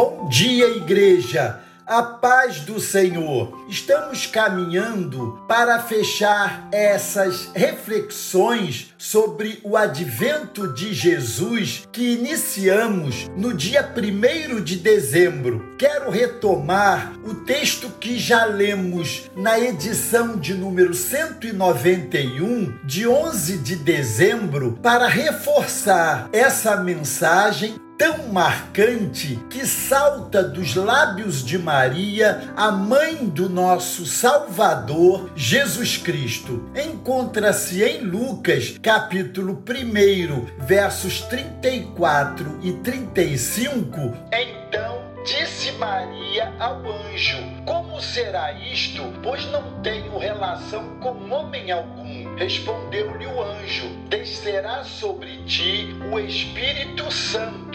Bom dia, igreja! A paz do Senhor. Estamos caminhando para fechar essas reflexões sobre o advento de Jesus que iniciamos no dia 1 de dezembro. Quero retomar o texto que já lemos na edição de número 191, de 11 de dezembro, para reforçar essa mensagem tão marcante que salta dos lábios de Maria, a mãe do nosso Salvador, Jesus Cristo. Encontra-se em Lucas, capítulo 1, versos 34 e 35. Então disse Maria ao anjo: Como será isto? Pois não tenho relação com homem algum. Respondeu-lhe o anjo: Descerá sobre ti o Espírito Santo,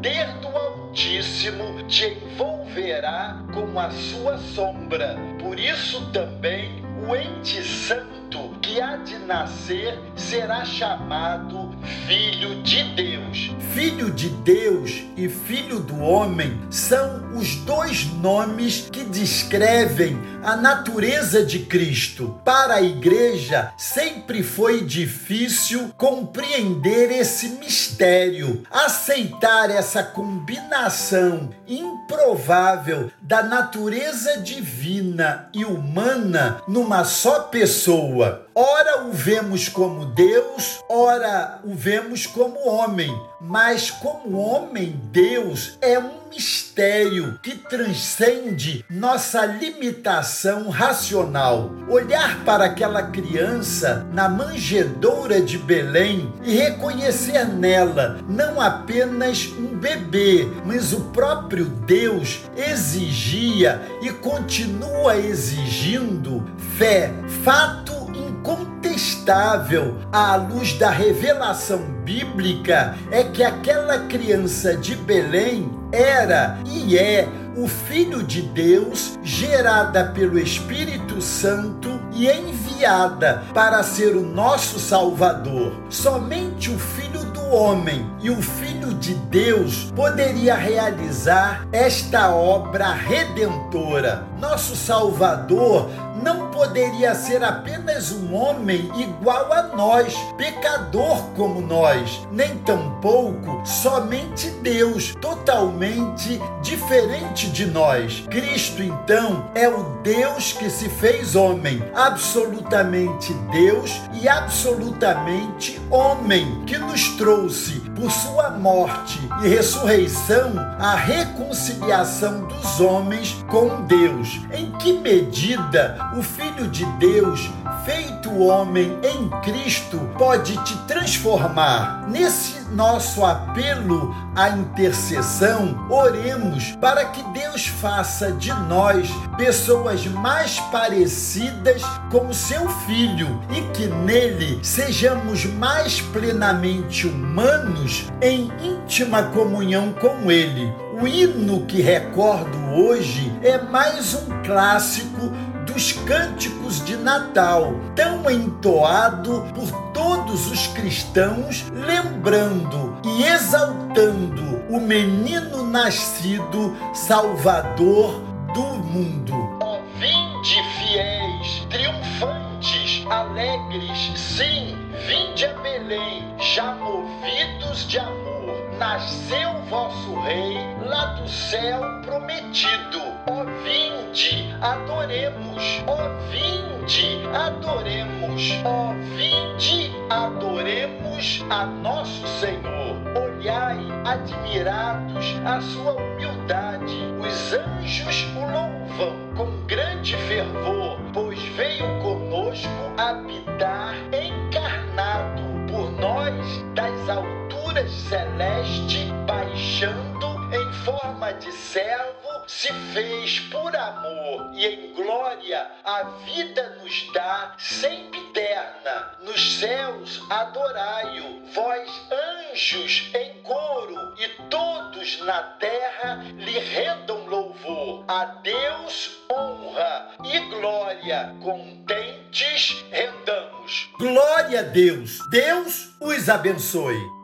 poder do Altíssimo te envolverá com a sua sombra. Por isso também o ente santo que há de nascer será chamado Filho de Deus. Filho de Deus e Filho do Homem são os dois nomes que descrevem a natureza de Cristo. Para a igreja, sempre foi difícil compreender esse mistério, aceitar essa combinação improvável da natureza divina e humana numa só pessoa. Ora o vemos como Deus, ora o vemos como homem, mas como homem, Deus é um mistério que transcende nossa limitação racional. Olhar para aquela criança na manjedoura de Belém e reconhecer nela não apenas um bebê, mas o próprio Deus exigia e continua exigindo fé, fato incontestável à luz da revelação bíblica é que aquela criança de Belém era e é o Filho de Deus, gerada pelo Espírito Santo e enviada para ser o nosso Salvador. Somente o Filho do Homem e o Filho de Deus poderia realizar esta obra redentora. Nosso Salvador não poderia ser apenas um homem igual a nós, pecador como nós, nem tampouco somente Deus, totalmente diferente de nós. Cristo, então, é o Deus que se fez homem, absolutamente Deus e absolutamente homem, que nos trouxe por sua morte e ressurreição a reconciliação dos homens com Deus. Em que medida o Filho de Deus, feito homem em Cristo, pode te transformar? Nesse nosso apelo à intercessão, oremos para que Deus faça de nós pessoas mais parecidas com seu Filho e que nele sejamos mais plenamente humanos em íntima comunhão com Ele. O hino que recordo hoje é mais um clássico dos cânticos de Natal, tão entoado por todos os cristãos, lembrando e exaltando o menino nascido, Salvador do mundo. Vinde fiéis, triunfantes, alegres, sim, vinde a Belém, já movidos de amor nasceu vosso rei lá do céu prometido. Ó vinde, adoremos. Ó vinde, adoremos. Ó vinde, adoremos a nosso Senhor. Olhai, admirados, a sua humildade. Os anjos o louvam com grande fervor, pois veio conosco habitar forma de servo, se fez por amor e em glória a vida nos dá sempre eterna. Nos céus adorai-o, vós anjos em coro e todos na terra lhe rendam louvor. A Deus honra e glória, contentes rendamos. Glória a Deus. Deus os abençoe.